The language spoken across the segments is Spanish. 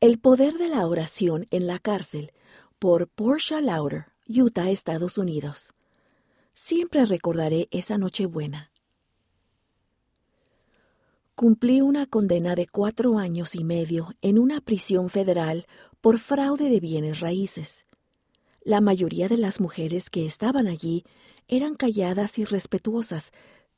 El poder de la oración en la cárcel por Portia Lauder, Utah, Estados Unidos. Siempre recordaré esa noche buena. Cumplí una condena de cuatro años y medio en una prisión federal por fraude de bienes raíces. La mayoría de las mujeres que estaban allí eran calladas y respetuosas,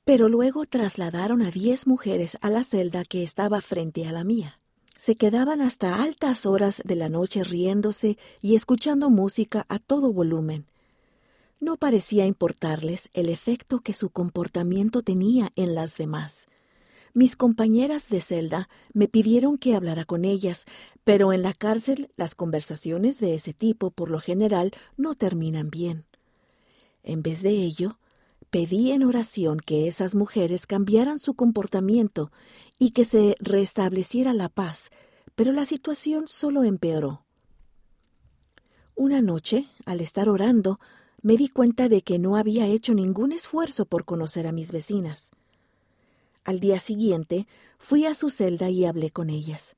pero luego trasladaron a diez mujeres a la celda que estaba frente a la mía se quedaban hasta altas horas de la noche riéndose y escuchando música a todo volumen. No parecía importarles el efecto que su comportamiento tenía en las demás. Mis compañeras de celda me pidieron que hablara con ellas, pero en la cárcel las conversaciones de ese tipo por lo general no terminan bien. En vez de ello, pedí en oración que esas mujeres cambiaran su comportamiento y que se restableciera la paz, pero la situación solo empeoró. Una noche, al estar orando, me di cuenta de que no había hecho ningún esfuerzo por conocer a mis vecinas. Al día siguiente fui a su celda y hablé con ellas.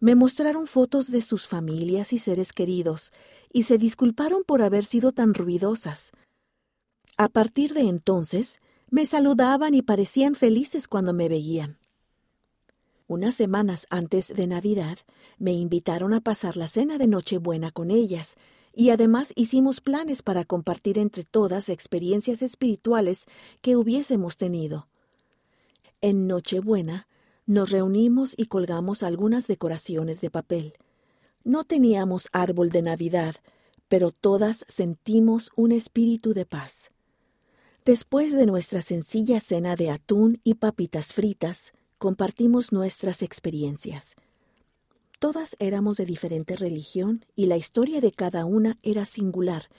Me mostraron fotos de sus familias y seres queridos, y se disculparon por haber sido tan ruidosas. A partir de entonces, me saludaban y parecían felices cuando me veían. Unas semanas antes de Navidad, me invitaron a pasar la cena de Nochebuena con ellas, y además hicimos planes para compartir entre todas experiencias espirituales que hubiésemos tenido. En Nochebuena nos reunimos y colgamos algunas decoraciones de papel. No teníamos árbol de Navidad, pero todas sentimos un espíritu de paz. Después de nuestra sencilla cena de atún y papitas fritas, compartimos nuestras experiencias. Todas éramos de diferente religión y la historia de cada una era singular,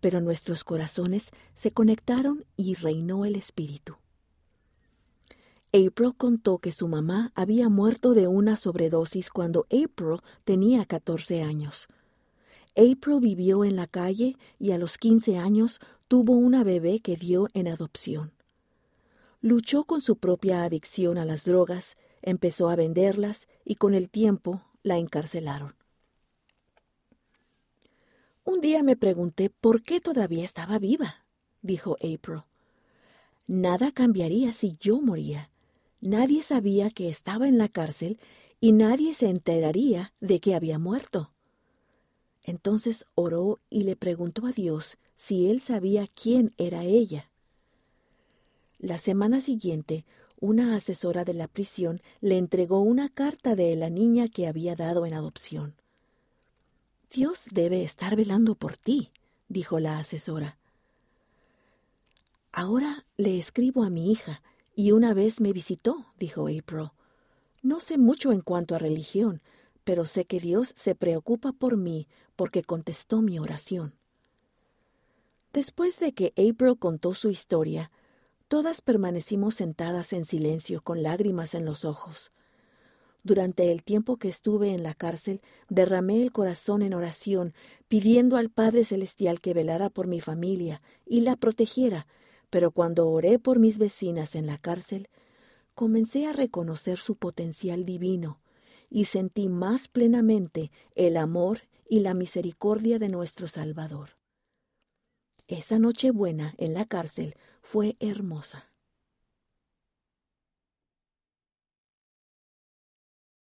pero nuestros corazones se conectaron y reinó el espíritu. April contó que su mamá había muerto de una sobredosis cuando April tenía 14 años. April vivió en la calle y a los 15 años tuvo una bebé que dio en adopción. Luchó con su propia adicción a las drogas, empezó a venderlas y con el tiempo la encarcelaron. Un día me pregunté por qué todavía estaba viva, dijo April. Nada cambiaría si yo moría. Nadie sabía que estaba en la cárcel y nadie se enteraría de que había muerto. Entonces oró y le preguntó a Dios si él sabía quién era ella. La semana siguiente, una asesora de la prisión le entregó una carta de la niña que había dado en adopción. Dios debe estar velando por ti, dijo la asesora. Ahora le escribo a mi hija, y una vez me visitó, dijo April. No sé mucho en cuanto a religión, pero sé que Dios se preocupa por mí porque contestó mi oración. Después de que April contó su historia, todas permanecimos sentadas en silencio con lágrimas en los ojos. Durante el tiempo que estuve en la cárcel, derramé el corazón en oración, pidiendo al Padre Celestial que velara por mi familia y la protegiera, pero cuando oré por mis vecinas en la cárcel, comencé a reconocer su potencial divino y sentí más plenamente el amor y la misericordia de nuestro Salvador. Esa noche buena en la cárcel fue hermosa.